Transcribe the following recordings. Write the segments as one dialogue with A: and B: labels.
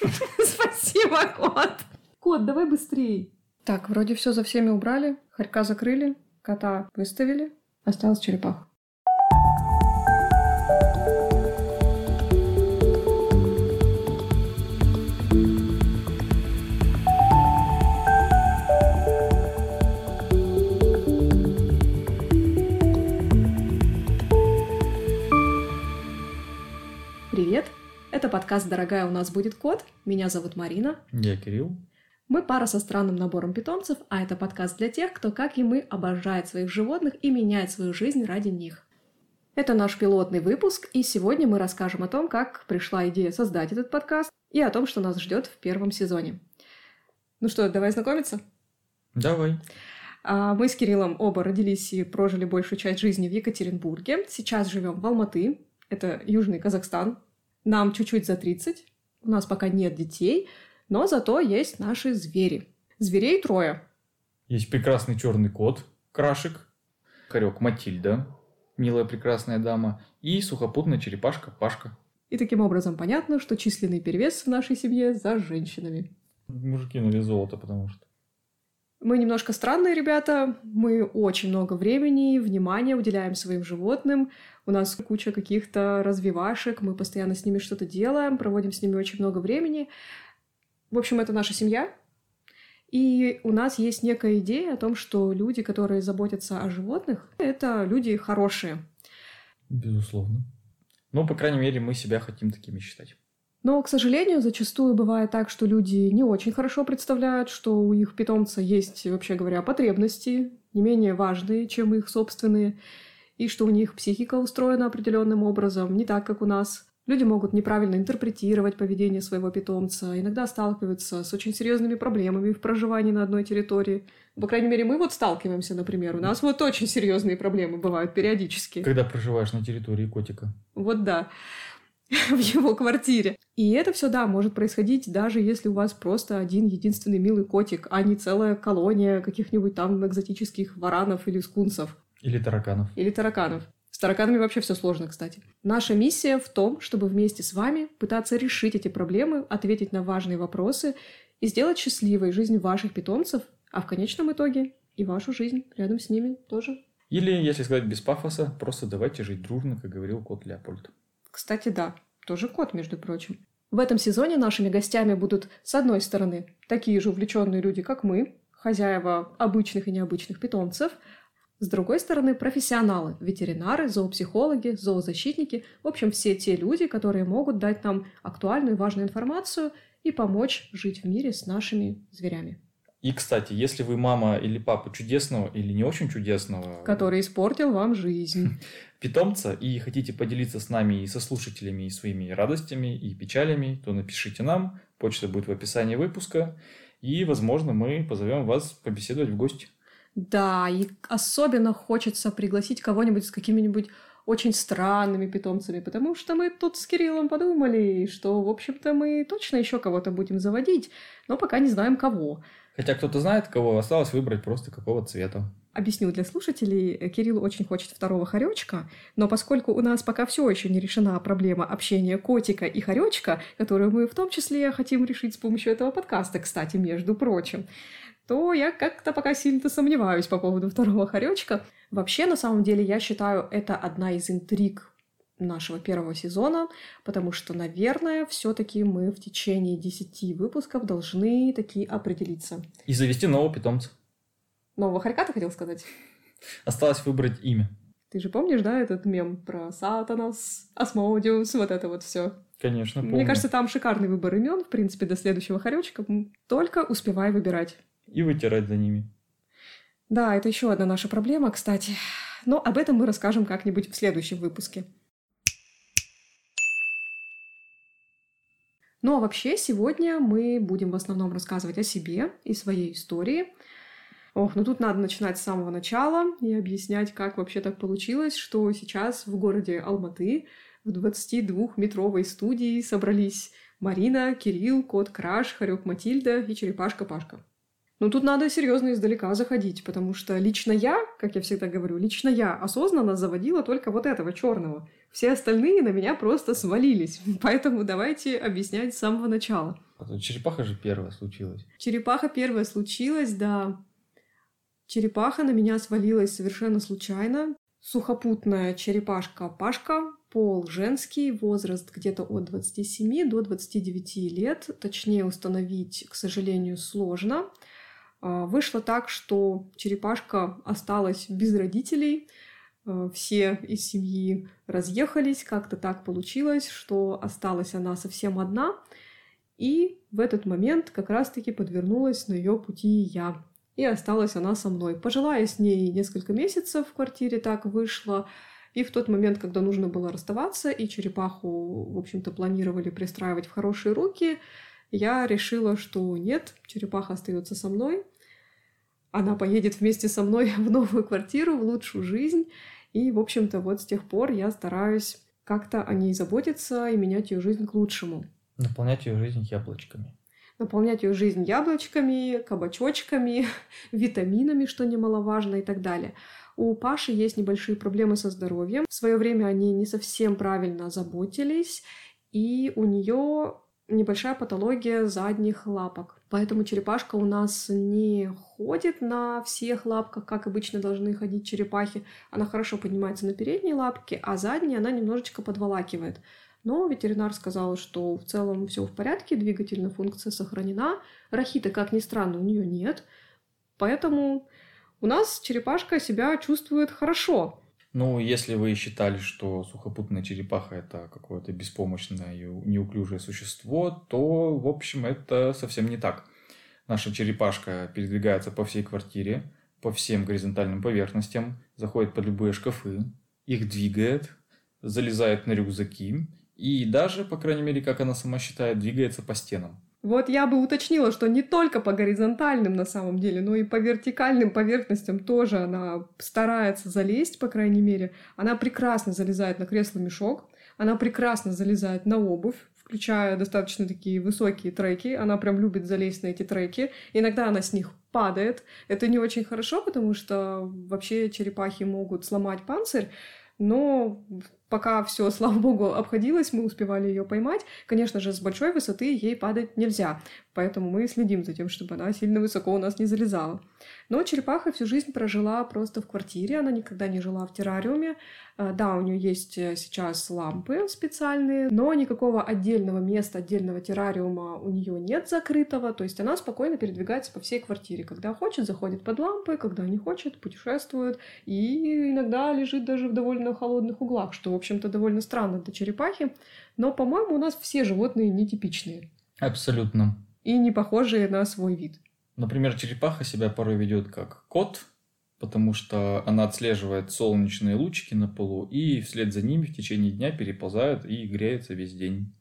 A: Спасибо, кот. Кот, давай быстрей. Так, вроде все за всеми убрали, хорька закрыли, кота выставили, осталась черепаха. Привет! Это подкаст «Дорогая, у нас будет кот». Меня зовут Марина.
B: Я Кирилл.
A: Мы пара со странным набором питомцев, а это подкаст для тех, кто, как и мы, обожает своих животных и меняет свою жизнь ради них. Это наш пилотный выпуск, и сегодня мы расскажем о том, как пришла идея создать этот подкаст и о том, что нас ждет в первом сезоне. Ну что, давай знакомиться?
B: Давай.
A: А, Мы с Кириллом оба родились и прожили большую часть жизни в Екатеринбурге. Сейчас живем в Алматы, это Южный Казахстан. Нам чуть-чуть за 30, у нас пока нет детей, но зато есть наши звери. Зверей трое.
B: Есть прекрасный черный кот, Крашик, хорек Матильда, милая прекрасная дама, и сухопутная черепашка Пашка.
A: И таким образом понятно, что численный перевес в нашей семье за женщинами.
B: Мужики на вес золота, потому что.
A: Мы немножко странные ребята, мы очень много времени и внимания уделяем своим животным, у нас куча каких-то развивашек, мы постоянно с ними что-то делаем, проводим с ними очень много времени. В общем, это наша семья, и у нас есть некая идея о том, что люди, которые заботятся о животных, это люди хорошие.
B: Безусловно. Ну, по крайней мере, мы себя хотим такими считать.
A: Но, к сожалению, зачастую бывает так, что люди не очень хорошо представляют, что у их питомца есть, вообще говоря, потребности, не менее важные, чем их собственные, и что у них психика устроена определенным образом, не так, как у нас. Люди могут неправильно интерпретировать поведение своего питомца, иногда сталкиваются с очень серьезными проблемами в проживании на одной территории. По крайней мере, мы вот сталкиваемся, например. У нас вот очень серьезные проблемы бывают периодически.
B: Когда проживаешь на территории котика.
A: Вот да. в его квартире. И это все, да, может происходить даже если у вас просто один единственный милый котик, а не целая колония каких-нибудь там экзотических варанов или скунсов.
B: Или тараканов.
A: Или тараканов. С тараканами вообще все сложно, кстати. Наша миссия в том, чтобы вместе с вами пытаться решить эти проблемы, ответить на важные вопросы и сделать счастливой жизнь ваших питомцев, а в конечном итоге и вашу жизнь рядом с ними тоже.
B: Или, если сказать без пафоса, просто давайте жить дружно, как говорил кот Леопольд.
A: Кстати, да, тоже кот, между прочим. В этом сезоне нашими гостями будут, с одной стороны, такие же увлеченные люди, как мы, хозяева обычных и необычных питомцев, с другой стороны, профессионалы, ветеринары, зоопсихологи, зоозащитники, в общем, все те люди, которые могут дать нам актуальную и важную информацию и помочь жить в мире с нашими зверями.
B: И, кстати, если вы мама или папа чудесного или не очень чудесного
A: Который испортил вам жизнь.
B: питомца и хотите поделиться с нами и со слушателями и своими радостями и печалями, то напишите нам. Почта будет в описании выпуска. И, возможно, мы позовем вас побеседовать в гости.
A: Да, и особенно хочется пригласить кого-нибудь с какими-нибудь очень странными питомцами, потому что мы тут с Кириллом подумали, что, в общем-то, мы точно еще кого-то будем заводить, но пока не знаем кого.
B: Хотя кто-то знает, кого осталось выбрать просто какого цвета.
A: Объясню для слушателей, э, Кирилл очень хочет второго хоречка, но поскольку у нас пока все еще не решена проблема общения котика и хоречка, которую мы в том числе хотим решить с помощью этого подкаста, кстати, между прочим, то я как-то пока сильно сомневаюсь по поводу второго хоречка. Вообще, на самом деле, я считаю, это одна из интриг нашего первого сезона, потому что, наверное, все-таки мы в течение 10 выпусков должны такие определиться.
B: И завести нового питомца.
A: Нового хорька ты хотел сказать?
B: Осталось выбрать имя.
A: Ты же помнишь, да, этот мем про Сатанас, Асмодиус, вот это вот все.
B: Конечно, помню.
A: Мне кажется, там шикарный выбор имен, в принципе, до следующего хоречка. Только успевай выбирать.
B: И вытирать за ними.
A: Да, это еще одна наша проблема, кстати. Но об этом мы расскажем как-нибудь в следующем выпуске. Ну а вообще сегодня мы будем в основном рассказывать о себе и своей истории. Ох, ну тут надо начинать с самого начала и объяснять, как вообще так получилось, что сейчас в городе Алматы в 22-метровой студии собрались Марина, Кирилл, Кот Краш, Харек Матильда и Черепашка Пашка. Ну, тут надо серьезно издалека заходить, потому что лично я, как я всегда говорю, лично я осознанно заводила только вот этого черного. Все остальные на меня просто свалились. Поэтому давайте объяснять с самого начала.
B: А черепаха же первая случилась.
A: Черепаха первая случилась, да. Черепаха на меня свалилась совершенно случайно. Сухопутная черепашка Пашка, пол женский, возраст где-то от 27 до 29 лет. Точнее установить, к сожалению, сложно. А, вышло так, что черепашка осталась без родителей. А, все из семьи разъехались. Как-то так получилось, что осталась она совсем одна. И в этот момент как раз-таки подвернулась на ее пути я. И осталась она со мной. Пожила я с ней несколько месяцев в квартире, так вышло. И в тот момент, когда нужно было расставаться, и черепаху, в общем-то, планировали пристраивать в хорошие руки, я решила, что нет, черепаха остается со мной. Она поедет вместе со мной в новую квартиру, в лучшую жизнь. И, в общем-то, вот с тех пор я стараюсь как-то о ней заботиться и менять ее жизнь к лучшему.
B: Наполнять ее жизнь яблочками.
A: Наполнять ее жизнь яблочками, кабачочками, витаминами, что немаловажно, и так далее. У Паши есть небольшие проблемы со здоровьем. В свое время они не совсем правильно заботились, и у нее небольшая патология задних лапок. Поэтому черепашка у нас не ходит на всех лапках, как обычно должны ходить черепахи. Она хорошо поднимается на передние лапки, а задние она немножечко подволакивает. Но ветеринар сказал, что в целом все в порядке, двигательная функция сохранена. Рахита, как ни странно, у нее нет. Поэтому у нас черепашка себя чувствует хорошо.
B: Ну, если вы считали, что сухопутная черепаха это какое-то беспомощное и неуклюжее существо, то, в общем, это совсем не так. Наша черепашка передвигается по всей квартире, по всем горизонтальным поверхностям, заходит под любые шкафы, их двигает, залезает на рюкзаки и даже, по крайней мере, как она сама считает, двигается по стенам.
A: Вот я бы уточнила, что не только по горизонтальным на самом деле, но и по вертикальным поверхностям тоже она старается залезть, по крайней мере. Она прекрасно залезает на кресло-мешок, она прекрасно залезает на обувь, включая достаточно такие высокие треки. Она прям любит залезть на эти треки. Иногда она с них падает. Это не очень хорошо, потому что вообще черепахи могут сломать панцирь. Но пока все, слава богу, обходилось, мы успевали ее поймать. Конечно же, с большой высоты ей падать нельзя, поэтому мы следим за тем, чтобы она сильно высоко у нас не залезала. Но черепаха всю жизнь прожила просто в квартире, она никогда не жила в террариуме. А, да, у нее есть э, сейчас лампы специальные, но никакого отдельного места, отдельного террариума у нее нет закрытого, то есть она спокойно передвигается по всей квартире. Когда хочет, заходит под лампы, когда не хочет, путешествует, и иногда лежит даже в довольно холодных углах, что, в общем-то, довольно странно для черепахи. Но, по-моему, у нас все животные нетипичные.
B: Абсолютно.
A: И не похожие на свой вид.
B: Например, черепаха себя порой ведет как кот, потому что она отслеживает солнечные лучики на полу и вслед за ними в течение дня переползает и греется весь день,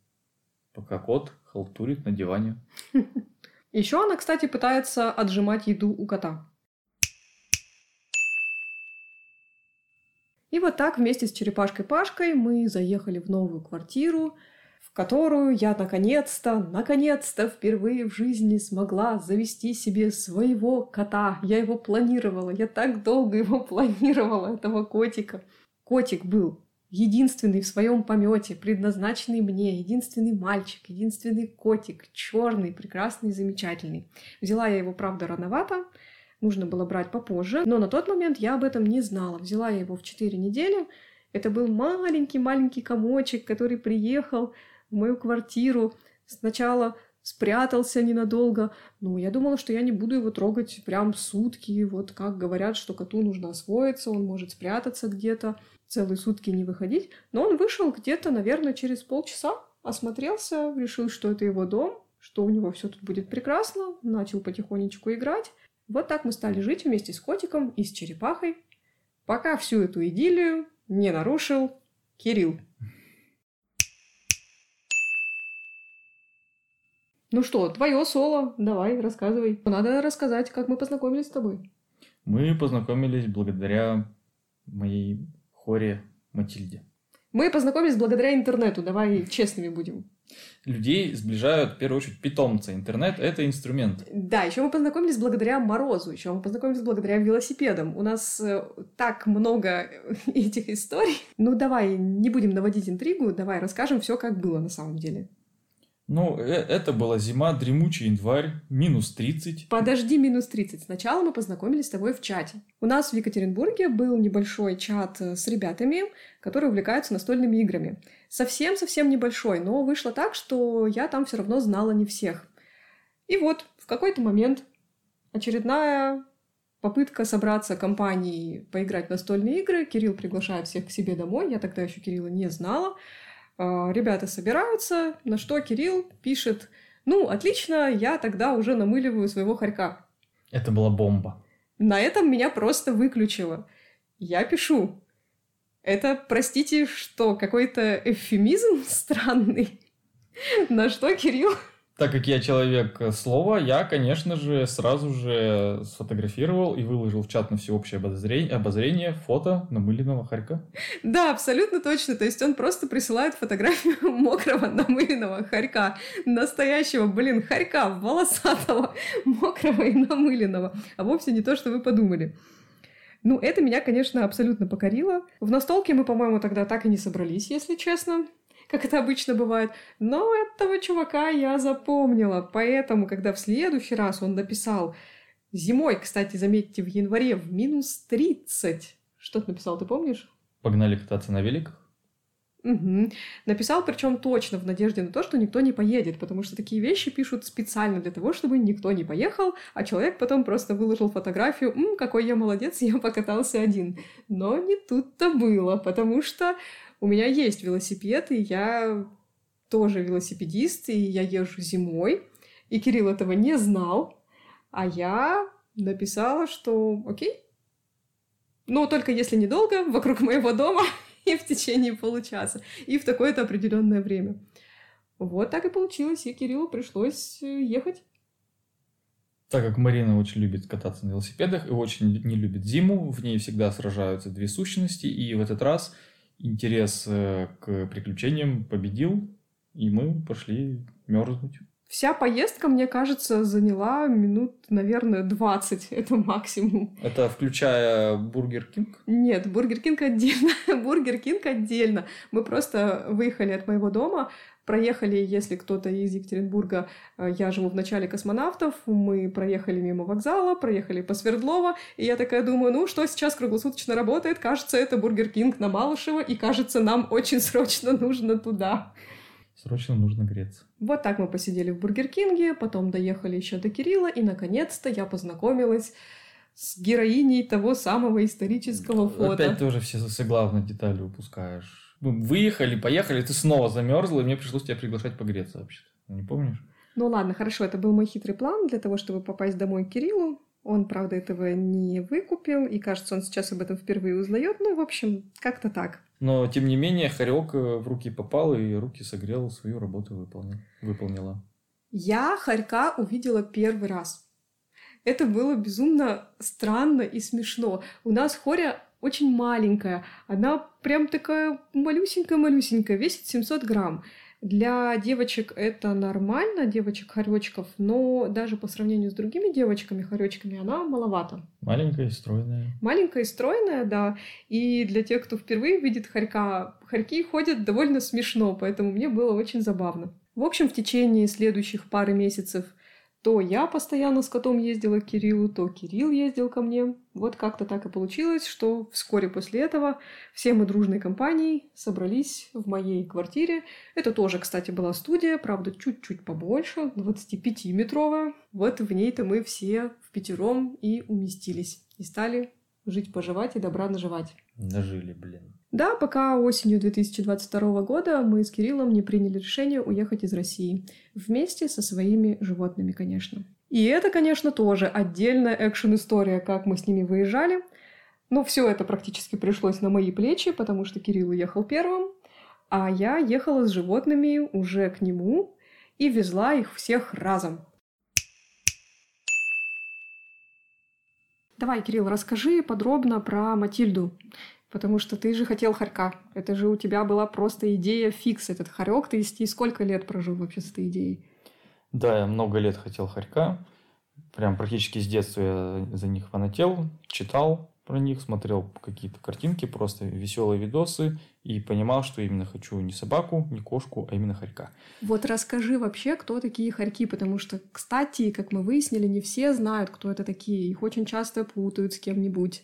B: пока кот халтурит на диване.
A: Еще она, кстати, пытается отжимать еду у кота. И вот так вместе с черепашкой Пашкой мы заехали в новую квартиру, которую я наконец-то, наконец-то впервые в жизни смогла завести себе своего кота. Я его планировала, я так долго его планировала, этого котика. Котик был единственный в своем помете, предназначенный мне, единственный мальчик, единственный котик, черный, прекрасный, замечательный. Взяла я его, правда, рановато, нужно было брать попозже, но на тот момент я об этом не знала. Взяла я его в 4 недели, это был маленький-маленький комочек, который приехал в мою квартиру. Сначала спрятался ненадолго. Ну, я думала, что я не буду его трогать прям сутки. Вот как говорят, что коту нужно освоиться, он может спрятаться где-то, целые сутки не выходить. Но он вышел где-то, наверное, через полчаса, осмотрелся, решил, что это его дом, что у него все тут будет прекрасно, начал потихонечку играть. Вот так мы стали жить вместе с котиком и с черепахой, пока всю эту идиллию не нарушил Кирилл. Ну что, твое соло, давай, рассказывай. Надо рассказать, как мы познакомились с тобой.
B: Мы познакомились благодаря моей хоре Матильде.
A: Мы познакомились благодаря интернету, давай честными будем.
B: Людей сближают, в первую очередь, питомцы. Интернет — это инструмент.
A: Да, еще мы познакомились благодаря Морозу, еще мы познакомились благодаря велосипедам. У нас э, так много этих историй. Ну, давай, не будем наводить интригу, давай расскажем все, как было на самом деле.
B: Ну, э, это была зима, дремучий январь, минус 30.
A: Подожди, минус 30. Сначала мы познакомились с тобой в чате. У нас в Екатеринбурге был небольшой чат э, с ребятами, которые увлекаются настольными играми. Совсем-совсем небольшой, но вышло так, что я там все равно знала не всех. И вот, в какой-то момент очередная попытка собраться компанией поиграть в настольные игры. Кирилл приглашает всех к себе домой. Я тогда еще Кирилла не знала. А, ребята собираются, на что Кирилл пишет, ну, отлично, я тогда уже намыливаю своего хорька.
B: Это была бомба.
A: На этом меня просто выключило. Я пишу. Это, простите, что, какой-то эвфемизм странный? На что Кирилл
B: так как я человек слова, я, конечно же, сразу же сфотографировал и выложил в чат на всеобщее обозрение, обозрение фото намыленного хорька.
A: Да, абсолютно точно. То есть он просто присылает фотографию мокрого намыленного хорька. Настоящего, блин, хорька, волосатого, мокрого и намыленного. А вовсе не то, что вы подумали. Ну, это меня, конечно, абсолютно покорило. В настолке мы, по-моему, тогда так и не собрались, если честно как это обычно бывает. Но этого чувака я запомнила. Поэтому, когда в следующий раз он написал зимой, кстати, заметьте, в январе в минус 30. Что ты написал, ты помнишь?
B: Погнали кататься на великах?
A: Угу. Написал, причем точно в надежде на то, что никто не поедет, потому что такие вещи пишут специально для того, чтобы никто не поехал, а человек потом просто выложил фотографию, «М, какой я молодец, я покатался один. Но не тут-то было, потому что у меня есть велосипед, и я тоже велосипедист, и я езжу зимой. И Кирилл этого не знал, а я написала, что окей. Но только если недолго, вокруг моего дома и в течение получаса, и в такое-то определенное время. Вот так и получилось, и Кириллу пришлось э, ехать.
B: Так как Марина очень любит кататься на велосипедах и очень не любит зиму, в ней всегда сражаются две сущности, и в этот раз интерес э, к приключениям победил, и мы пошли мерзнуть.
A: Вся поездка, мне кажется, заняла минут, наверное, 20. Это максимум.
B: Это включая Бургер Кинг?
A: Нет, Бургер Кинг отдельно. Бургер Кинг отдельно. Мы просто выехали от моего дома, проехали, если кто-то из Екатеринбурга, э, я живу в начале космонавтов, мы проехали мимо вокзала, проехали по Свердлова, и я такая думаю, ну, что сейчас круглосуточно работает? Кажется, это Бургер Кинг на Малышево, и кажется, нам очень срочно нужно туда.
B: Срочно нужно греться.
A: Вот так мы посидели в Бургер Кинге, потом доехали еще до Кирилла, и, наконец-то, я познакомилась с героиней того самого исторического фото.
B: Опять тоже все, главные детали упускаешь выехали, поехали, ты снова замерзла, и мне пришлось тебя приглашать погреться вообще-то. Не помнишь?
A: Ну ладно, хорошо, это был мой хитрый план для того, чтобы попасть домой к Кириллу. Он, правда, этого не выкупил, и кажется, он сейчас об этом впервые узнает. Ну, в общем, как-то так.
B: Но, тем не менее, Харек э, в руки попал и руки согрел, свою работу выполнил, выполнила.
A: Я Харька увидела первый раз. Это было безумно странно и смешно. У нас Хоря очень маленькая. Она прям такая малюсенькая-малюсенькая, весит 700 грамм. Для девочек это нормально, девочек-хоречков, но даже по сравнению с другими девочками-хоречками она маловато.
B: Маленькая и стройная.
A: Маленькая и стройная, да. И для тех, кто впервые видит хорька, хорьки ходят довольно смешно, поэтому мне было очень забавно. В общем, в течение следующих пары месяцев то я постоянно с котом ездила к Кириллу, то Кирилл ездил ко мне. Вот как-то так и получилось, что вскоре после этого все мы дружной компанией собрались в моей квартире. Это тоже, кстати, была студия, правда, чуть-чуть побольше, 25-метровая. Вот в ней-то мы все в пятером и уместились. И стали жить-поживать и добра наживать.
B: Нажили, блин.
A: Да, пока осенью 2022 года мы с Кириллом не приняли решение уехать из России. Вместе со своими животными, конечно. И это, конечно, тоже отдельная экшен-история, как мы с ними выезжали. Но все это практически пришлось на мои плечи, потому что Кирилл уехал первым, а я ехала с животными уже к нему и везла их всех разом. Давай, Кирилл, расскажи подробно про Матильду. Потому что ты же хотел хорька. Это же у тебя была просто идея фикс, этот хорек. Ты и сколько лет прожил вообще с этой идеей?
B: Да, я много лет хотел хорька. Прям практически с детства я за них фанател, читал. про них, смотрел какие-то картинки, просто веселые видосы и понимал, что именно хочу не собаку, не кошку, а именно хорька.
A: Вот расскажи вообще, кто такие хорьки, потому что, кстати, как мы выяснили, не все знают, кто это такие. Их очень часто путают с кем-нибудь.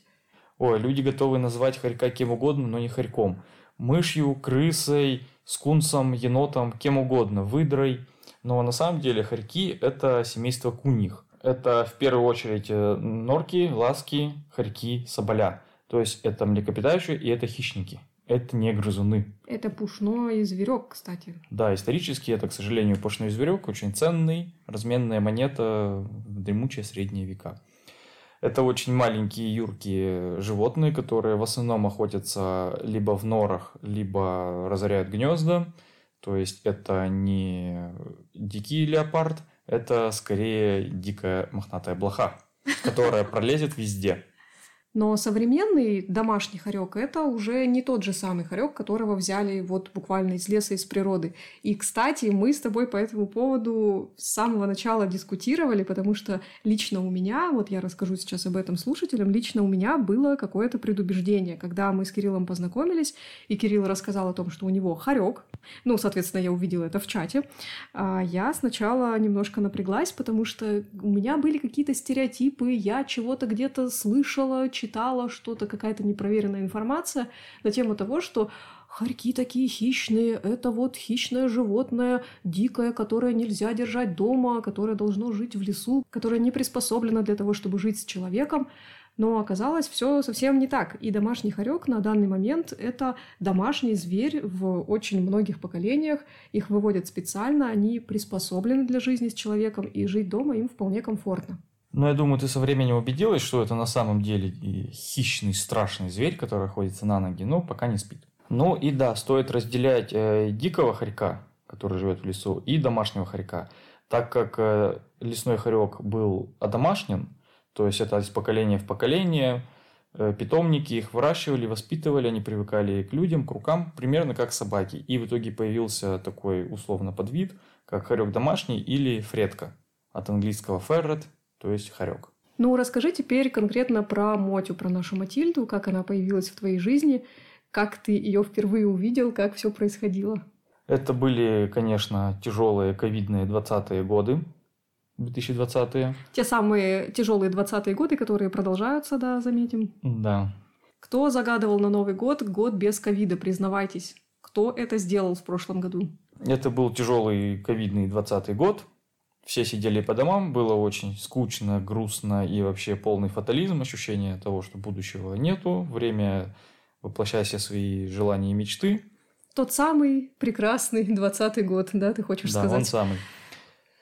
B: Ой, люди готовы назвать хорька кем угодно, но не хорьком. Мышью, крысой, скунсом, енотом, кем угодно, выдрой. Но на самом деле хорьки – это семейство куних. Это в первую очередь э, норки, ласки, хорьки, соболя. То есть это млекопитающие и это хищники. Это не грызуны.
A: Это пушной зверек, кстати.
B: Да, исторически это, к сожалению, пушной зверек, очень ценный, разменная монета в дремучие средние века. Это очень маленькие юркие животные, которые в основном охотятся либо в норах, либо разоряют гнезда. То есть это не дикий леопард, это скорее дикая мохнатая блоха, которая пролезет везде.
A: Но современный домашний хорек – это уже не тот же самый хорек, которого взяли вот буквально из леса, из природы. И, кстати, мы с тобой по этому поводу с самого начала дискутировали, потому что лично у меня, вот я расскажу сейчас об этом слушателям, лично у меня было какое-то предубеждение, когда мы с Кириллом познакомились, и Кирилл рассказал о том, что у него хорек, ну, соответственно, я увидела это в чате, а я сначала немножко напряглась, потому что у меня были какие-то стереотипы, я чего-то где-то слышала, читала что-то, какая-то непроверенная информация на тему того, что Хорьки такие хищные, это вот хищное животное, дикое, которое нельзя держать дома, которое должно жить в лесу, которое не приспособлено для того, чтобы жить с человеком. Но оказалось все совсем не так. И домашний хорек на данный момент – это домашний зверь в очень многих поколениях. Их выводят специально, они приспособлены для жизни с человеком, и жить дома им вполне комфортно.
B: Но я думаю, ты со временем убедилась, что это на самом деле хищный, страшный зверь, который ходится на ноги, но пока не спит. Ну и да, стоит разделять э, дикого хорька, который живет в лесу, и домашнего хорька. Так как э, лесной хорек был одомашнен, то есть это из поколения в поколение, э, питомники их выращивали, воспитывали, они привыкали к людям, к рукам, примерно как собаки. И в итоге появился такой условно подвид, как хорек домашний или фредка. От английского ferret то есть хорек.
A: Ну, расскажи теперь конкретно про Мотю, про нашу Матильду, как она появилась в твоей жизни, как ты ее впервые увидел, как все происходило.
B: Это были, конечно, тяжелые ковидные 20-е годы, 2020-е.
A: Те самые тяжелые 20-е годы, которые продолжаются, да, заметим.
B: Да.
A: Кто загадывал на Новый год год без ковида, признавайтесь? Кто это сделал в прошлом году?
B: Это был тяжелый ковидный 20 год. Все сидели по домам, было очень скучно, грустно и вообще полный фатализм, ощущение того, что будущего нету, время воплощая все свои желания и мечты.
A: Тот самый прекрасный двадцатый год, да, ты хочешь
B: да,
A: сказать?
B: Да, он самый.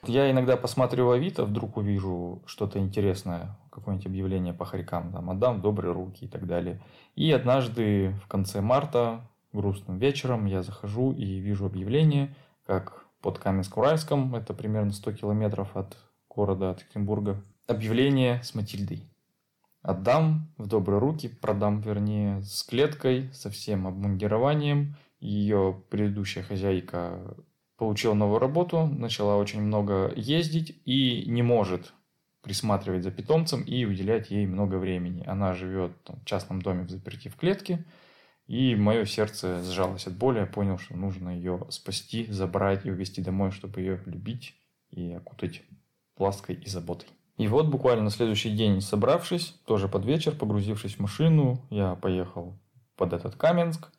B: Я иногда посматриваю Авито, вдруг увижу что-то интересное, какое-нибудь объявление по хорькам, там, отдам добрые руки и так далее. И однажды в конце марта, грустным вечером, я захожу и вижу объявление, как под Каменск-Уральском, это примерно 100 километров от города, от Екатеринбурга, объявление с Матильдой. Отдам в добрые руки, продам, вернее, с клеткой, со всем обмундированием. Ее предыдущая хозяйка получила новую работу, начала очень много ездить и не может присматривать за питомцем и уделять ей много времени. Она живет в частном доме в заперти в клетке – и мое сердце сжалось от боли. Я понял, что нужно ее спасти, забрать и увезти домой, чтобы ее любить и окутать лаской и заботой. И вот буквально на следующий день, собравшись, тоже под вечер, погрузившись в машину, я поехал под этот Каменск,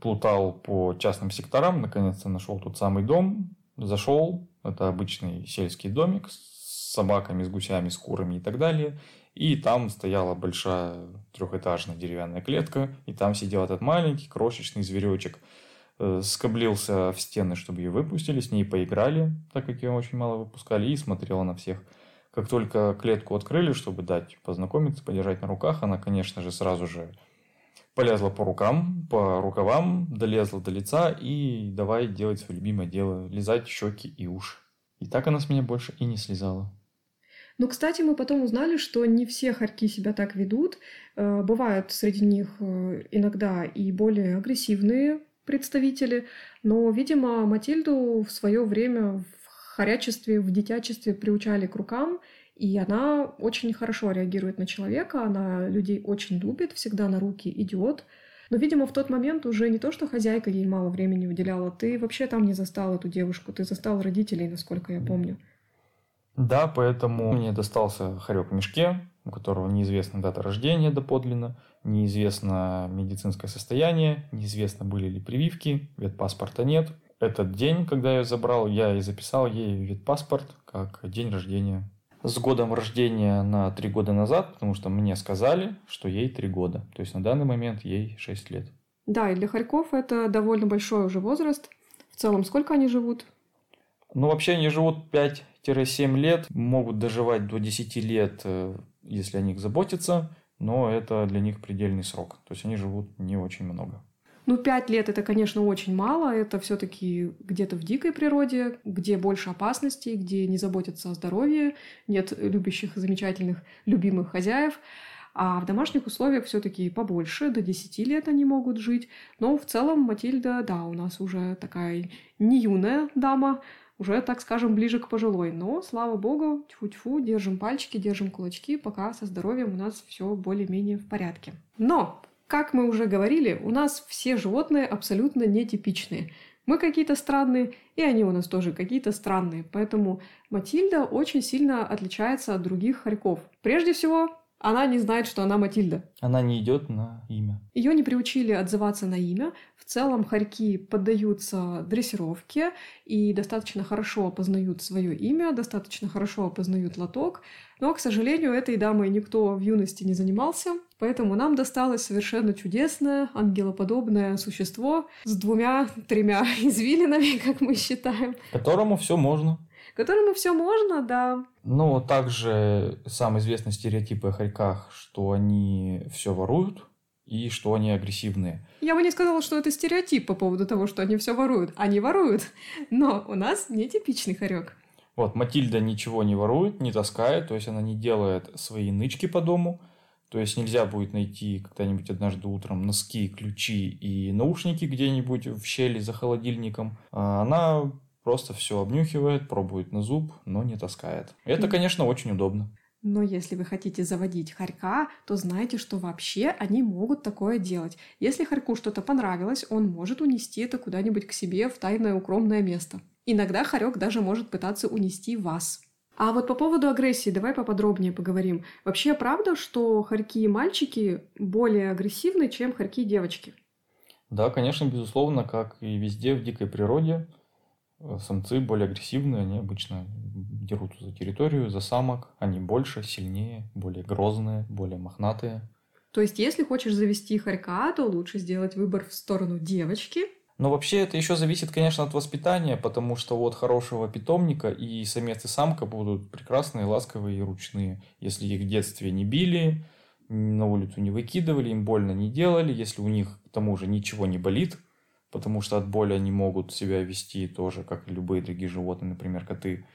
B: плутал по частным секторам, наконец-то нашел тот самый дом, зашел, это обычный сельский домик с собаками, с гусями, с курами и так далее. И там стояла большая трехэтажная деревянная клетка, и там сидел этот маленький крошечный зверечек. Э, скоблился в стены, чтобы ее выпустили, с ней поиграли, так как ее очень мало выпускали, и смотрела на всех. Как только клетку открыли, чтобы дать познакомиться, подержать на руках, она, конечно же, сразу же полезла по рукам, по рукавам, долезла до лица и давай делать свое любимое дело, лизать щеки и уши. И так она с меня больше и не слезала.
A: Но, кстати, мы потом узнали, что не все хорьки себя так ведут. Э, бывают среди них э, иногда и более агрессивные представители, но, видимо, Матильду в свое время в хорячестве, в детячестве приучали к рукам, И она очень хорошо реагирует на человека, она людей очень любит, всегда на руки идет. Но, видимо, в тот момент уже не то, что хозяйка ей мало времени уделяла, ты вообще там не застал эту девушку, ты застал родителей, насколько я помню.
B: Да, поэтому мне достался хорек в мешке, у которого неизвестна дата рождения доподлинно, неизвестно медицинское состояние, неизвестно были ли прививки, ветпаспорта нет. Этот день, когда я забрал, я и записал ей ветпаспорт как день рождения. С годом рождения на три года назад, потому что мне сказали, что ей три года. То есть на данный момент ей 6 лет.
A: Да, и для хорьков это довольно большой уже возраст. В целом, сколько они живут?
B: Ну, вообще они живут 5-7 лет, могут доживать до 10 лет, э, если о них заботиться, но это для них предельный срок. То есть они живут не очень много.
A: Ну, пять лет это, конечно, очень мало. Это все-таки где-то в дикой природе, где больше опасностей, где не заботятся о здоровье, нет любящих, замечательных, любимых хозяев. А в домашних условиях все-таки побольше, до 10 лет они могут жить. Но в целом Матильда, да, у нас уже такая не юная дама, уже, так скажем, ближе к пожилой. Но, слава богу, тьфу-тьфу, держим пальчики, держим кулачки, пока со здоровьем у нас все более-менее в порядке. Но как мы уже говорили, у нас все животные абсолютно нетипичные. Мы какие-то странные, и они у нас тоже какие-то странные. Поэтому Матильда очень сильно отличается от других хорьков. Прежде всего, она не знает, что она Матильда.
B: Она не идет на имя.
A: Ее не приучили отзываться на имя. В целом хорьки поддаются дрессировке и достаточно хорошо опознают свое имя, достаточно хорошо опознают лоток. Но, к сожалению, этой дамой никто в юности не занимался, поэтому нам досталось совершенно чудесное, ангелоподобное существо с двумя-тремя извилинами, как мы считаем.
B: Которому все можно
A: которому все можно, да.
B: Ну, также самый известный стереотип о хорьках, что они все воруют и что они агрессивные.
A: Я бы не сказала, что это стереотип по поводу того, что они все воруют. Они воруют, но у нас нетипичный хорек.
B: Вот, Матильда ничего не ворует, не таскает, то есть она не делает свои нычки по дому, то есть нельзя будет найти когда-нибудь однажды утром носки, ключи и наушники где-нибудь в щели за холодильником. А она Просто все обнюхивает, пробует на зуб, но не таскает. Это, конечно, очень удобно.
A: Но если вы хотите заводить хорька, то знайте, что вообще они могут такое делать. Если хорьку что-то понравилось, он может унести это куда-нибудь к себе в тайное укромное место. Иногда хорек даже может пытаться унести вас. А вот по поводу агрессии давай поподробнее поговорим. Вообще правда, что хорьки и мальчики более агрессивны, чем хорьки и девочки?
B: Да, конечно, безусловно, как и везде в дикой природе. Самцы более агрессивные, они обычно дерутся за территорию, за самок. Они больше, сильнее, более грозные, более мохнатые.
A: То есть, если хочешь завести хорька, то лучше сделать выбор в сторону девочки.
B: Но вообще это еще зависит, конечно, от воспитания, потому что вот хорошего питомника и самец и самка будут прекрасные, ласковые и ручные. Если их в детстве не били, на улицу не выкидывали, им больно не делали, если у них к тому же ничего не болит, потому что от боли они могут себя вести тоже, как и любые другие животные, например, коты,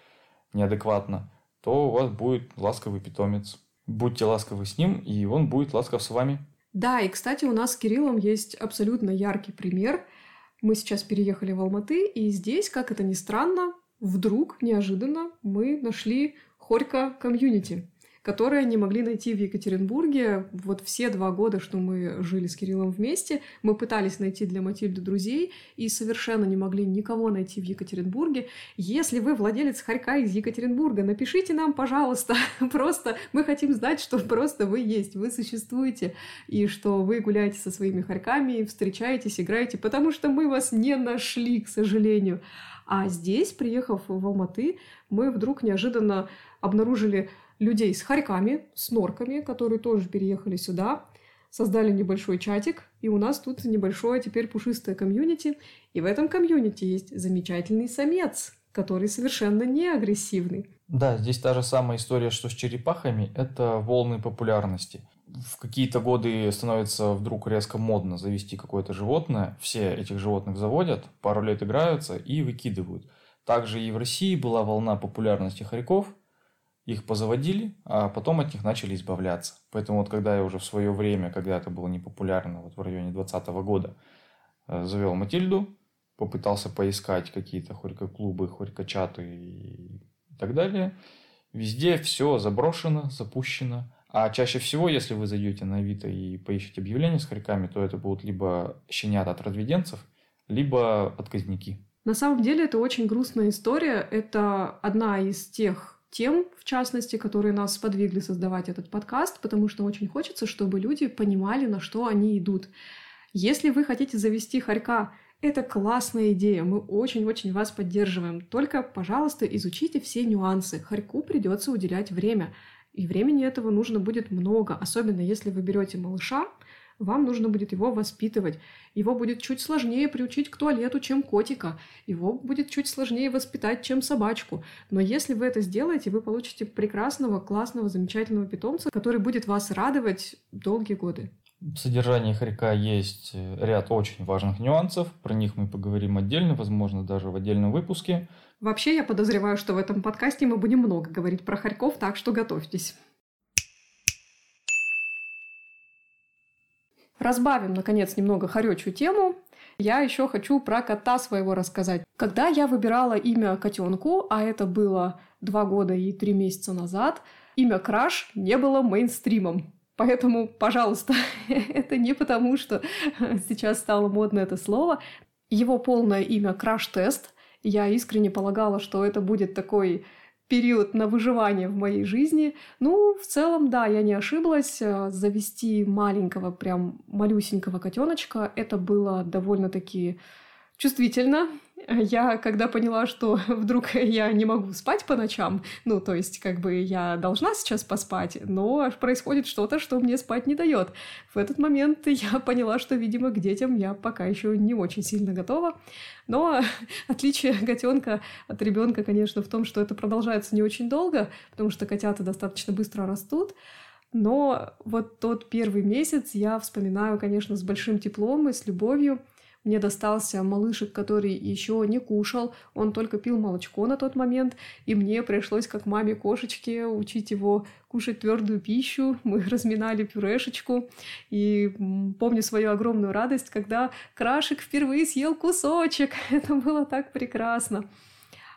B: неадекватно, то у вас будет ласковый питомец. Будьте ласковы с ним, и он будет ласков с вами.
A: Да, и, кстати, у нас с Кириллом есть абсолютно яркий пример. Мы сейчас переехали в Алматы, и здесь, как это ни странно, вдруг, неожиданно, мы нашли Хорька комьюнити которые не могли найти в Екатеринбурге. Вот все два года, что мы жили с Кириллом вместе, мы пытались найти для Матильды друзей и совершенно не могли никого найти в Екатеринбурге. Если вы владелец хорька из Екатеринбурга, напишите нам, пожалуйста. Просто мы хотим знать, что просто вы есть, вы существуете, и что вы гуляете со своими хорьками, встречаетесь, играете, потому что мы вас не нашли, к сожалению. А здесь, приехав в Алматы, мы вдруг неожиданно обнаружили людей с хорьками, с норками, которые тоже переехали сюда, создали небольшой чатик, и у нас тут небольшое теперь пушистое комьюнити. И в этом комьюнити есть замечательный самец, который совершенно не агрессивный.
B: Да, здесь та же самая история, что с черепахами. Это волны популярности. В какие-то годы становится вдруг резко модно завести какое-то животное. Все этих животных заводят, пару лет играются и выкидывают. Также и в России была волна популярности хорьков – их позаводили, а потом от них начали избавляться. Поэтому вот когда я уже в свое время, когда это было непопулярно, вот в районе 2020 года, э, завел Матильду, попытался поискать какие-то хорько-клубы, хорько-чаты и так далее. Везде все заброшено, запущено. А чаще всего, если вы зайдете на Авито и поищете объявления с хорьками, то это будут либо щенята от разведенцев, либо отказники.
A: На самом деле это очень грустная история. Это одна из тех тем, в частности, которые нас сподвигли создавать этот подкаст, потому что очень хочется, чтобы люди понимали, на что они идут. Если вы хотите завести хорька, это классная идея, мы очень-очень вас поддерживаем. Только, пожалуйста, изучите все нюансы. Хорьку придется уделять время. И времени этого нужно будет много, особенно если вы берете малыша, вам нужно будет его воспитывать. Его будет чуть сложнее приучить к туалету, чем котика. Его будет чуть сложнее воспитать, чем собачку. Но если вы это сделаете, вы получите прекрасного, классного, замечательного питомца, который будет вас радовать долгие годы.
B: В содержании хорька есть э, ряд очень важных нюансов. Про них мы поговорим отдельно, возможно, даже в отдельном выпуске.
A: Вообще, я подозреваю, что в этом подкасте мы будем много говорить про хорьков, так что готовьтесь. Разбавим, наконец, немного хоречую тему. Я еще хочу про кота своего рассказать. Когда я выбирала имя котенку, а это было два года и три месяца назад, имя Краш не было мейнстримом. Поэтому, пожалуйста, это не потому, что сейчас стало модно это слово. Его полное имя Краш-тест. Я искренне полагала, что это будет такой период на выживание в моей жизни. Ну, в целом, да, я не ошиблась. Э, завести маленького, прям малюсенького котеночка, это было довольно-таки чувствительно. Я, когда поняла, что вдруг я не могу спать по ночам, ну, то есть, как бы я должна сейчас поспать, но происходит что-то, что мне спать не дает. В этот момент я поняла, что, видимо, к детям я пока еще не очень сильно готова. Но отличие котенка от ребенка, конечно, в том, что это продолжается не очень долго, потому что котята достаточно быстро растут. Но вот тот первый месяц я вспоминаю, конечно, с большим теплом и с любовью – мне достался малышек, который еще не кушал, он только пил молочко на тот момент, и мне пришлось, как маме кошечке, учить его кушать твердую пищу. Мы разминали пюрешечку, и помню свою огромную радость, когда Крашик впервые съел кусочек. Это было так прекрасно.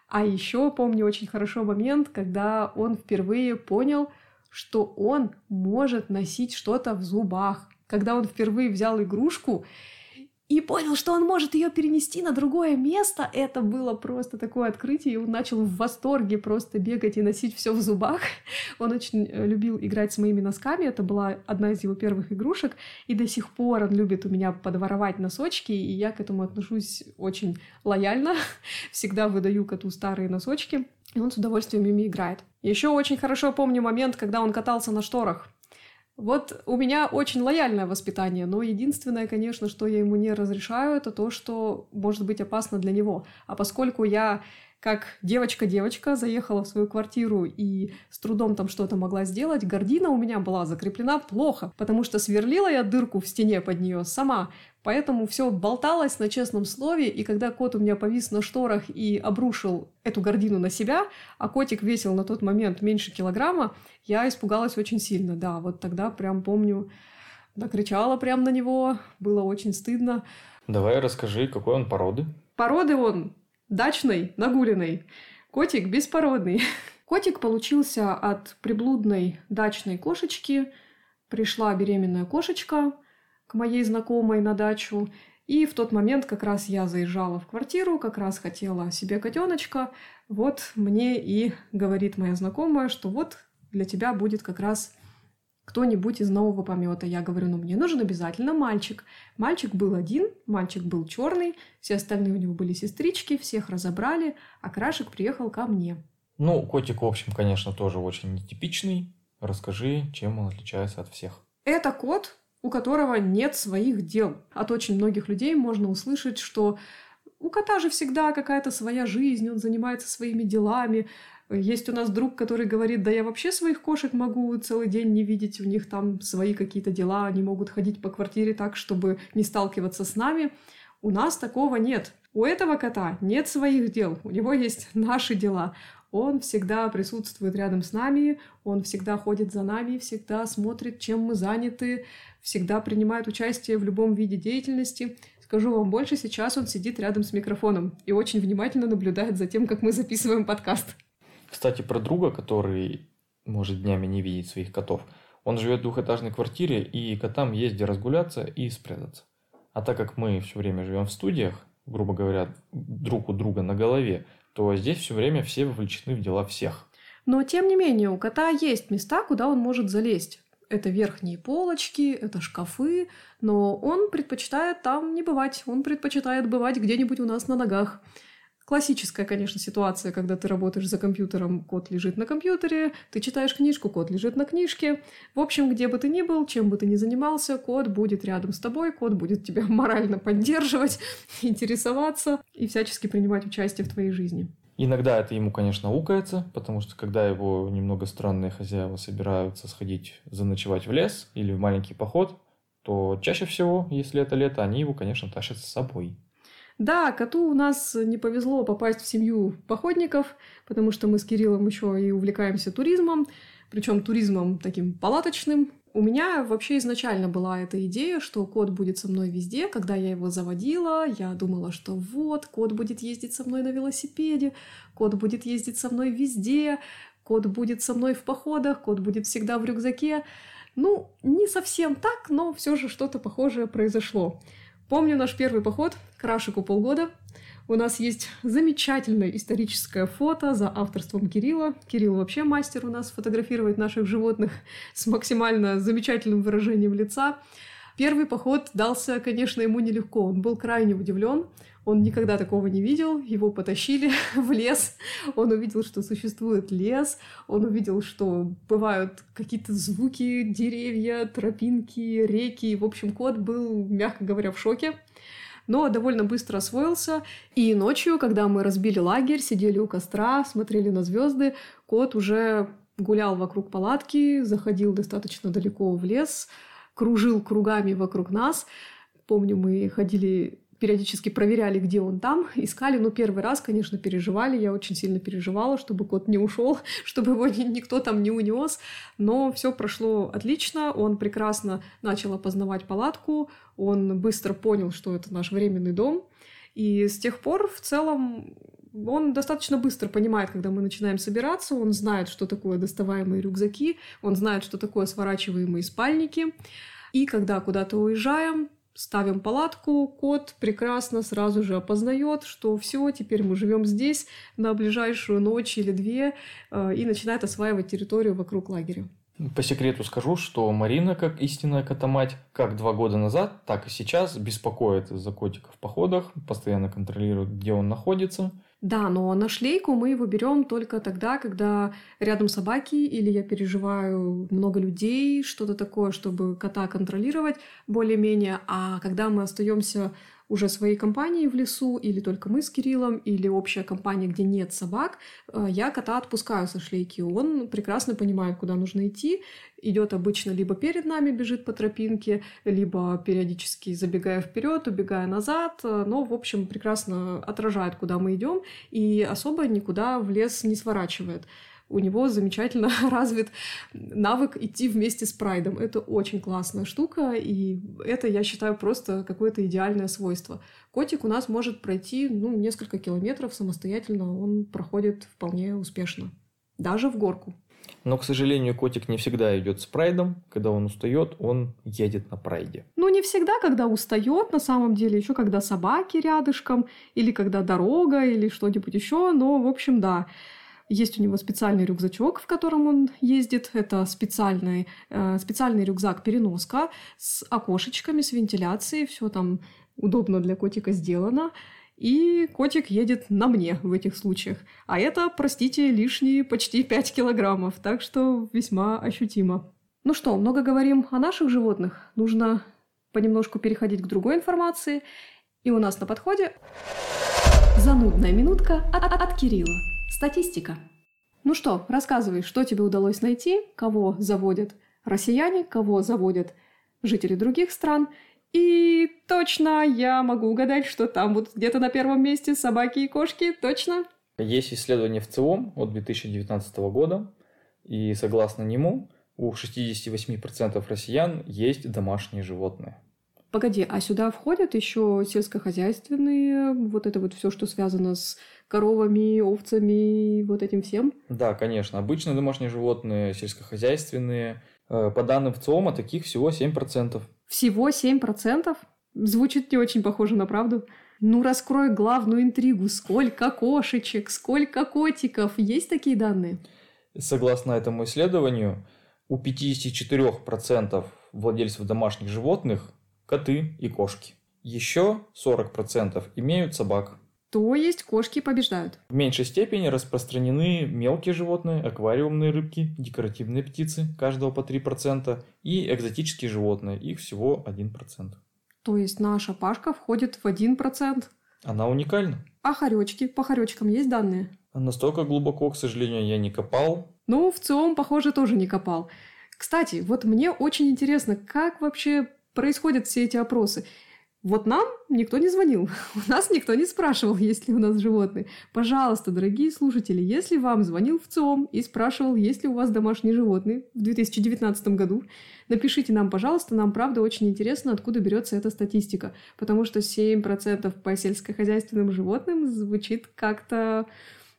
A: А еще помню очень хорошо момент, когда он впервые понял, что он может носить что-то в зубах. Когда он впервые взял игрушку и понял, что он может ее перенести на другое место. Это было просто такое открытие, и он начал в восторге просто бегать и носить все в зубах. Он очень э, любил играть с моими носками, это была одна из его первых игрушек, и до сих пор он любит у меня подворовать носочки, и я к этому отношусь очень лояльно. Всегда выдаю коту старые носочки, и он с удовольствием ими играет. Еще очень хорошо помню момент, когда он катался на шторах. Вот у меня очень лояльное воспитание, но единственное, конечно, что я ему не разрешаю, это то, что может быть опасно для него. А поскольку я как девочка-девочка заехала в свою квартиру и с трудом там что-то могла сделать, гордина у меня была закреплена плохо, потому что сверлила я дырку в стене под нее сама, поэтому все болталось на честном слове, и когда кот у меня повис на шторах и обрушил эту гордину на себя, а котик весил на тот момент меньше килограмма, я испугалась очень сильно, да, вот тогда прям помню, накричала прям на него, было очень стыдно.
B: Давай расскажи, какой он породы?
A: Породы он дачный, нагуленный. Котик беспородный. Котик получился от приблудной дачной кошечки. Пришла беременная кошечка к моей знакомой на дачу. И в тот момент как раз я заезжала в квартиру, как раз хотела себе котеночка. Вот мне и говорит моя знакомая, что вот для тебя будет как раз кто-нибудь из нового помета. Я говорю, ну мне нужен обязательно мальчик. Мальчик был один, мальчик был черный, все остальные у него были сестрички, всех разобрали, а Крашик приехал ко мне.
B: Ну, котик, в общем, конечно, тоже очень нетипичный. Расскажи, чем он отличается от всех.
A: Это кот, у которого нет своих дел. От очень многих людей можно услышать, что у кота же всегда какая-то своя жизнь, он занимается своими делами, есть у нас друг, который говорит, да я вообще своих кошек могу целый день не видеть, у них там свои какие-то дела, они могут ходить по квартире так, чтобы не сталкиваться с нами. У нас такого нет. У этого кота нет своих дел, у него есть наши дела. Он всегда присутствует рядом с нами, он всегда ходит за нами, всегда смотрит, чем мы заняты, всегда принимает участие в любом виде деятельности. Скажу вам больше, сейчас он сидит рядом с микрофоном и очень внимательно наблюдает за тем, как мы записываем подкаст.
B: Кстати, про друга, который может днями не видеть своих котов. Он живет в двухэтажной квартире, и котам есть где разгуляться и спрятаться. А так как мы все время живем в студиях, грубо говоря, друг у друга на голове, то здесь все время все вовлечены в дела всех.
A: Но, тем не менее, у кота есть места, куда он может залезть. Это верхние полочки, это шкафы, но он предпочитает там не бывать. Он предпочитает бывать где-нибудь у нас на ногах. Классическая, конечно, ситуация, когда ты работаешь за компьютером, кот лежит на компьютере, ты читаешь книжку, кот лежит на книжке. В общем, где бы ты ни был, чем бы ты ни занимался, кот будет рядом с тобой, кот будет тебя морально поддерживать, интересоваться и всячески принимать участие в твоей жизни.
B: Иногда это ему, конечно, укается, потому что когда его немного странные хозяева собираются сходить заночевать в лес или в маленький поход, то чаще всего, если это лето, они его, конечно, тащат с собой.
A: Да, коту у нас не повезло попасть в семью походников, потому что мы с Кириллом еще и увлекаемся туризмом, причем туризмом таким палаточным. У меня вообще изначально была эта идея, что кот будет со мной везде. Когда я его заводила, я думала, что вот, кот будет ездить со мной на велосипеде, кот будет ездить со мной везде, кот будет со мной в походах, кот будет всегда в рюкзаке. Ну, не совсем так, но все же что-то похожее произошло. Помню наш первый поход к Рашику полгода. У нас есть замечательное историческое фото за авторством Кирилла. Кирилл вообще мастер у нас фотографировать наших животных с максимально замечательным выражением лица. Первый поход дался, конечно, ему нелегко. Он был крайне удивлен. Он никогда такого не видел. Его потащили в лес. Он увидел, что существует лес. Он увидел, что бывают какие-то звуки, деревья, тропинки, реки. В общем, кот был, мягко говоря, в шоке но довольно быстро освоился. И ночью, когда мы разбили лагерь, сидели у костра, смотрели на звезды, кот уже гулял вокруг палатки, заходил достаточно далеко в лес, кружил кругами вокруг нас. Помню, мы ходили периодически проверяли, где он там, искали. Ну, первый раз, конечно, переживали. Я очень сильно переживала, чтобы кот не ушел, чтобы его никто там не унес. Но все прошло отлично. Он прекрасно начал опознавать палатку. Он быстро понял, что это наш временный дом. И с тех пор в целом он достаточно быстро понимает, когда мы начинаем собираться, он знает, что такое доставаемые рюкзаки, он знает, что такое сворачиваемые спальники. И когда куда-то уезжаем, ставим палатку, кот прекрасно сразу же опознает, что все, теперь мы живем здесь на ближайшую ночь или две э, и начинает осваивать территорию вокруг лагеря.
B: По секрету скажу, что Марина, как истинная котомать, как два года назад, так и сейчас беспокоит за котика в походах, постоянно контролирует, где он находится –
A: да, но на шлейку мы его берем только тогда, когда рядом собаки или я переживаю много людей, что-то такое, чтобы кота контролировать более-менее. А когда мы остаемся уже своей компанией в лесу, или только мы с Кириллом, или общая компания, где нет собак, э, я кота отпускаю со шлейки. Он прекрасно понимает, куда нужно идти, идет обычно либо перед нами бежит по тропинке, либо периодически забегая вперед, убегая назад, но, в общем, прекрасно отражает, куда мы идем, и особо никуда в лес не сворачивает у него замечательно развит навык идти вместе с прайдом. Это очень классная штука, и это, я считаю, просто какое-то идеальное свойство. Котик у нас может пройти ну, несколько километров самостоятельно, он проходит вполне успешно, даже в горку.
B: Но, к сожалению, котик не всегда идет с прайдом. Когда он устает, он едет на прайде.
A: Ну, не всегда, когда устает, на самом деле, еще когда собаки рядышком, или когда дорога, или что-нибудь еще. Но, в общем, да. Есть у него специальный рюкзачок, в котором он ездит. Это специальный, э, специальный рюкзак-переноска с окошечками, с вентиляцией. Все там удобно для котика сделано. И котик едет на мне в этих случаях. А это, простите, лишние почти 5 килограммов, так что весьма ощутимо. Ну что, много говорим о наших животных. Нужно понемножку переходить к другой информации. И у нас на подходе занудная минутка от, от, от Кирилла. Статистика. Ну что, рассказывай, что тебе удалось найти, кого заводят россияне, кого заводят жители других стран. И точно я могу угадать, что там будут где-то на первом месте собаки и кошки, точно?
B: Есть исследование в ЦИОМ от 2019 года, и согласно нему у 68% россиян есть домашние животные.
A: Погоди, а сюда входят еще сельскохозяйственные, вот это вот все, что связано с коровами, овцами, вот этим всем?
B: Да, конечно. Обычные домашние животные, сельскохозяйственные. Э, по данным ВЦИОМа, таких всего 7%.
A: Всего 7%? Звучит не очень похоже на правду. Ну, раскрой главную интригу. Сколько кошечек, сколько котиков? Есть такие данные?
B: Согласно этому исследованию, у 54% владельцев домашних животных коты и кошки. Еще 40% имеют собак.
A: То есть кошки побеждают.
B: В меньшей степени распространены мелкие животные, аквариумные рыбки, декоративные птицы, каждого по 3%, и экзотические животные, их всего 1%.
A: То есть наша Пашка входит в 1%.
B: Она уникальна.
A: А хоречки? По хоречкам есть данные?
B: Настолько глубоко, к сожалению, я не копал.
A: Ну, в ЦИОМ, похоже, тоже не копал. Кстати, вот мне очень интересно, как вообще происходят все эти опросы. Вот нам никто не звонил, у нас никто не спрашивал, есть ли у нас животные. Пожалуйста, дорогие слушатели, если вам звонил в ЦИОМ и спрашивал, есть ли у вас домашние животные в 2019 году, напишите нам, пожалуйста, нам правда очень интересно, откуда берется эта статистика, потому что 7% по сельскохозяйственным животным звучит как-то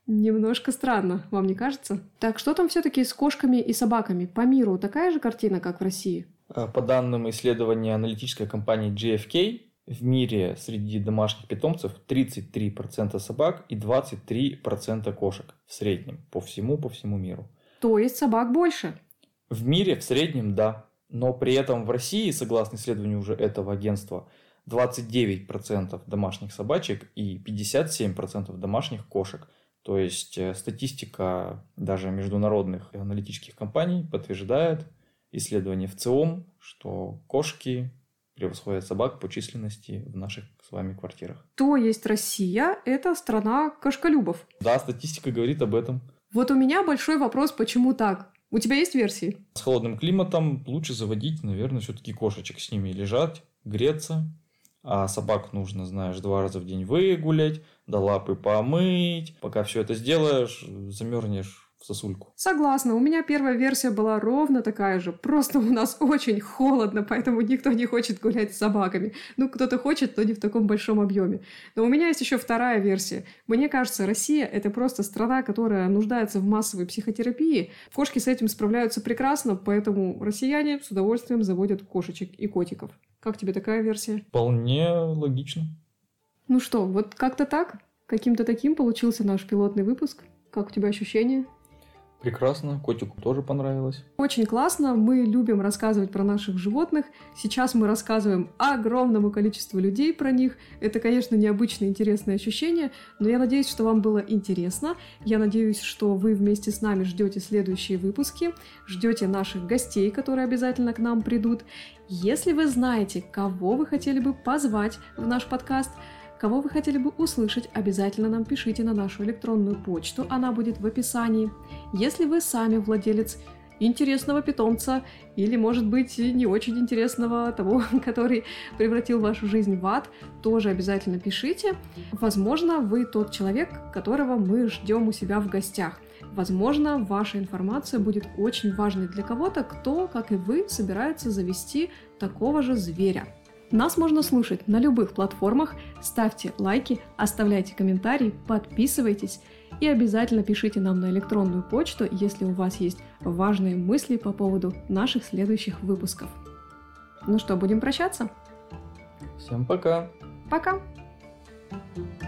A: немножко странно, вам не кажется? Так что там все-таки с кошками и собаками? По миру такая же картина, как в России?
B: Э, по данным исследования аналитической компании GFK, в мире среди домашних питомцев 33% собак и 23% кошек в среднем по всему по всему миру.
A: То есть собак больше?
B: В мире в среднем да. Но при этом в России, согласно исследованию уже этого агентства, 29% домашних собачек и 57% домашних кошек. То есть э, статистика даже международных аналитических компаний подтверждает исследование в ЦИОМ, что кошки превосходят собак по численности в наших с вами квартирах.
A: То есть Россия – это страна кошколюбов?
B: Да, статистика говорит об этом.
A: Вот у меня большой вопрос, почему так? У тебя есть версии?
B: С холодным климатом лучше заводить, наверное, все-таки кошечек с ними лежать, греться. А собак нужно, знаешь, два раза в день выгулять, до лапы помыть. Пока все это сделаешь, замерзнешь в сосульку.
A: Согласна, у меня первая версия была ровно такая же. Просто у нас очень холодно, поэтому никто не хочет гулять с собаками. Ну, кто-то хочет, но не в таком большом объеме. Но у меня есть еще вторая версия. Мне кажется, Россия — это просто страна, которая нуждается в массовой психотерапии. Кошки с этим справляются прекрасно, поэтому россияне с удовольствием заводят кошечек и котиков. Как тебе такая версия?
B: Вполне логично.
A: Ну что, вот как-то так? Каким-то таким получился наш пилотный выпуск. Как у тебя ощущения?
B: Прекрасно, котику тоже понравилось.
A: Очень классно, мы любим рассказывать про наших животных. Сейчас мы рассказываем огромному количеству людей про них. Это, конечно, необычное интересное ощущение, но я надеюсь, что вам было интересно. Я надеюсь, что вы вместе с нами ждете следующие выпуски, ждете наших гостей, которые обязательно к нам придут. Если вы знаете, кого вы хотели бы позвать в наш подкаст, Кого вы хотели бы услышать, обязательно нам пишите на нашу электронную почту, она будет в описании. Если вы сами владелец интересного питомца или, может быть, не очень интересного того, который превратил вашу жизнь в ад, тоже обязательно пишите. Возможно, вы тот человек, которого мы ждем у себя в гостях. Возможно, ваша информация будет очень важной для кого-то, кто, как и вы, собирается завести такого же зверя. Нас можно слушать на любых платформах. Ставьте лайки, оставляйте комментарии, подписывайтесь и обязательно пишите нам на электронную почту, если у вас есть важные мысли по поводу наших следующих выпусков. Ну что, будем прощаться?
B: Всем пока.
A: Пока.
B: thank you